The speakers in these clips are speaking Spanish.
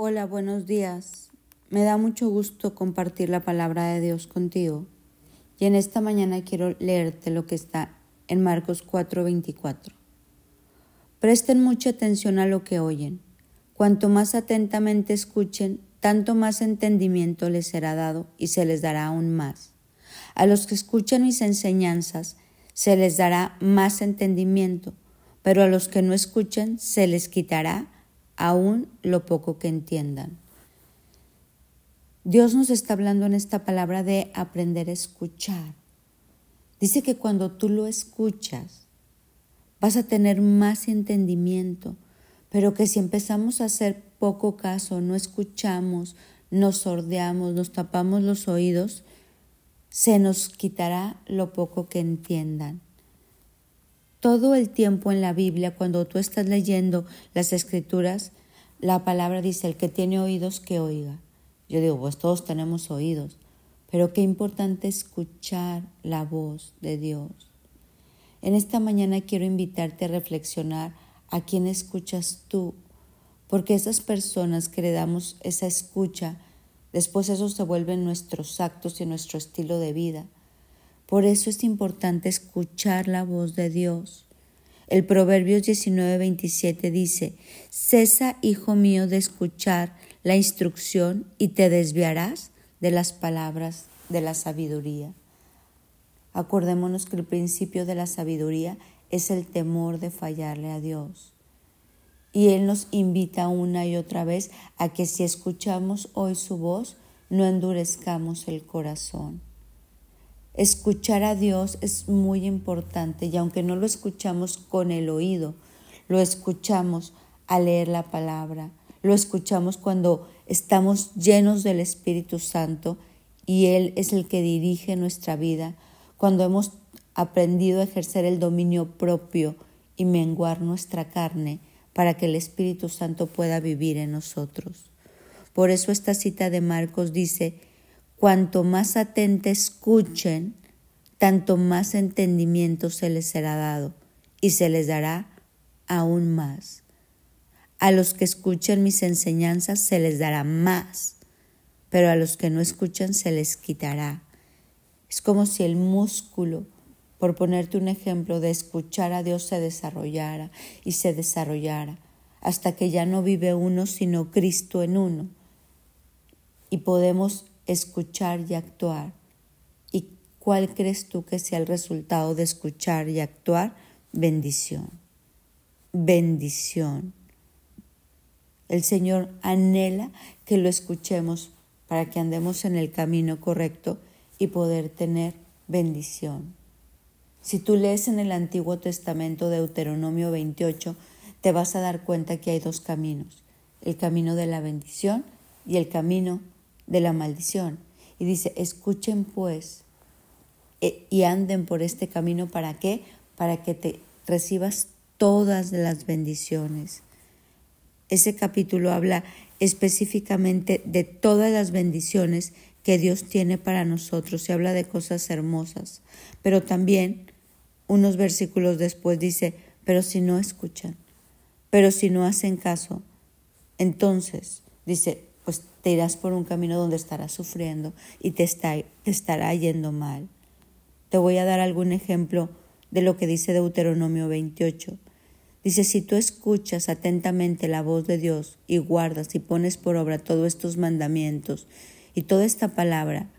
Hola, buenos días. Me da mucho gusto compartir la palabra de Dios contigo. Y en esta mañana quiero leerte lo que está en Marcos 4:24. Presten mucha atención a lo que oyen. Cuanto más atentamente escuchen, tanto más entendimiento les será dado y se les dará aún más. A los que escuchan mis enseñanzas se les dará más entendimiento, pero a los que no escuchan se les quitará aún lo poco que entiendan. Dios nos está hablando en esta palabra de aprender a escuchar. Dice que cuando tú lo escuchas, vas a tener más entendimiento, pero que si empezamos a hacer poco caso, no escuchamos, nos sordeamos, nos tapamos los oídos, se nos quitará lo poco que entiendan. Todo el tiempo en la Biblia, cuando tú estás leyendo las escrituras, la palabra dice, el que tiene oídos, que oiga. Yo digo, pues todos tenemos oídos, pero qué importante escuchar la voz de Dios. En esta mañana quiero invitarte a reflexionar a quién escuchas tú, porque esas personas que le damos esa escucha, después eso se vuelven nuestros actos y nuestro estilo de vida. Por eso es importante escuchar la voz de Dios. El Proverbios 19:27 dice, Cesa, hijo mío, de escuchar la instrucción y te desviarás de las palabras de la sabiduría. Acordémonos que el principio de la sabiduría es el temor de fallarle a Dios. Y Él nos invita una y otra vez a que si escuchamos hoy su voz, no endurezcamos el corazón. Escuchar a Dios es muy importante y aunque no lo escuchamos con el oído, lo escuchamos al leer la palabra, lo escuchamos cuando estamos llenos del Espíritu Santo y Él es el que dirige nuestra vida, cuando hemos aprendido a ejercer el dominio propio y menguar nuestra carne para que el Espíritu Santo pueda vivir en nosotros. Por eso esta cita de Marcos dice, Cuanto más atenta escuchen, tanto más entendimiento se les será dado y se les dará aún más. A los que escuchen mis enseñanzas se les dará más, pero a los que no escuchan se les quitará. Es como si el músculo, por ponerte un ejemplo, de escuchar a Dios se desarrollara y se desarrollara, hasta que ya no vive uno sino Cristo en uno. Y podemos escuchar y actuar. ¿Y cuál crees tú que sea el resultado de escuchar y actuar? Bendición. Bendición. El Señor anhela que lo escuchemos para que andemos en el camino correcto y poder tener bendición. Si tú lees en el Antiguo Testamento Deuteronomio 28, te vas a dar cuenta que hay dos caminos, el camino de la bendición y el camino de la maldición. Y dice, escuchen pues eh, y anden por este camino. ¿Para qué? Para que te recibas todas las bendiciones. Ese capítulo habla específicamente de todas las bendiciones que Dios tiene para nosotros y habla de cosas hermosas. Pero también unos versículos después dice, pero si no escuchan, pero si no hacen caso, entonces dice, pues te irás por un camino donde estarás sufriendo y te, estará yendo mal. Te voy a dar algún ejemplo de lo que dice Deuteronomio 28. Dice, si tú escuchas atentamente la voz de Dios y guardas y pones por obra todos estos mandamientos y toda esta palabra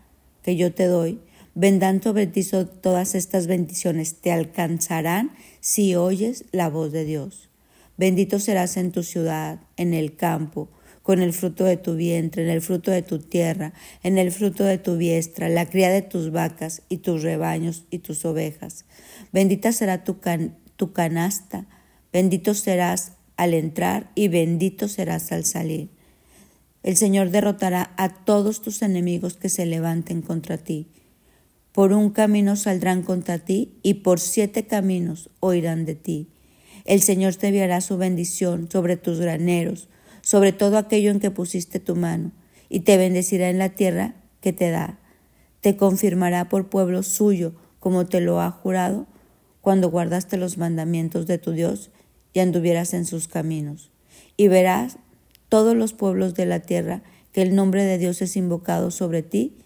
que yo te doy, vendrán sobre ti todas estas bendiciones, te alcanzarán si oyes la voz de Dios. Bendito serás en tu ciudad, en el campo, con el fruto de tu vientre, en el fruto de tu tierra, en el fruto de tu diestra, la cría de tus vacas y tus rebaños y tus ovejas. Bendita será tu, tu canasta, bendito serás al entrar y bendito serás al salir. El Señor derrotará a todos tus enemigos que se levanten contra ti. Por un camino saldrán contra ti y por siete caminos oirán de ti. El Señor te enviará su bendición sobre tus graneros, sobre todo aquello en que pusiste tu mano, y te bendecirá en la tierra que te da. Te confirmará por pueblo suyo, como te lo ha jurado, cuando guardaste los mandamientos de tu Dios y anduvieras en sus caminos. Y verás todos los pueblos de la tierra que el nombre de Dios es invocado sobre ti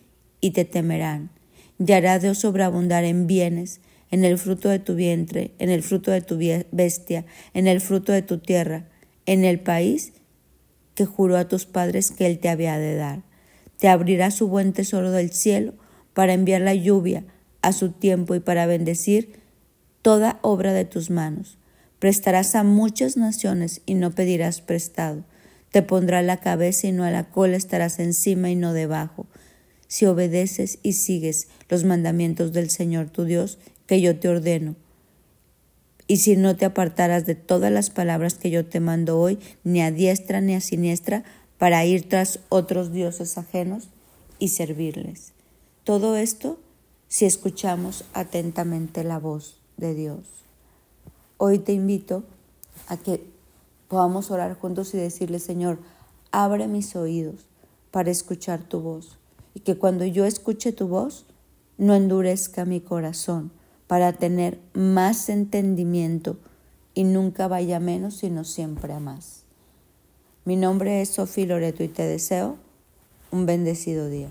y te temerán. Y hará Dios sobreabundar en bienes, en el fruto de tu vientre, en el fruto de tu bestia, en el fruto de tu tierra, en el país que juró a tus padres que Él te había de dar. Te abrirá su buen tesoro del cielo para enviar la lluvia a su tiempo y para bendecir toda obra de tus manos. Prestarás a muchas naciones y no pedirás prestado. Te pondrá la cabeza y no a la cola, estarás encima y no debajo. Si obedeces y sigues los mandamientos del Señor tu Dios, que yo te ordeno, y si no te apartaras de todas las palabras que yo te mando hoy, ni a diestra ni a siniestra, para ir tras otros dioses ajenos y servirles. Todo esto si escuchamos atentamente la voz de Dios. Hoy te invito a que podamos orar juntos y decirle, Señor, abre mis oídos para escuchar tu voz y que cuando yo escuche tu voz, no endurezca mi corazón para tener más entendimiento y nunca vaya menos, sino siempre a más. Mi nombre es Sofía Loreto y te deseo un bendecido día.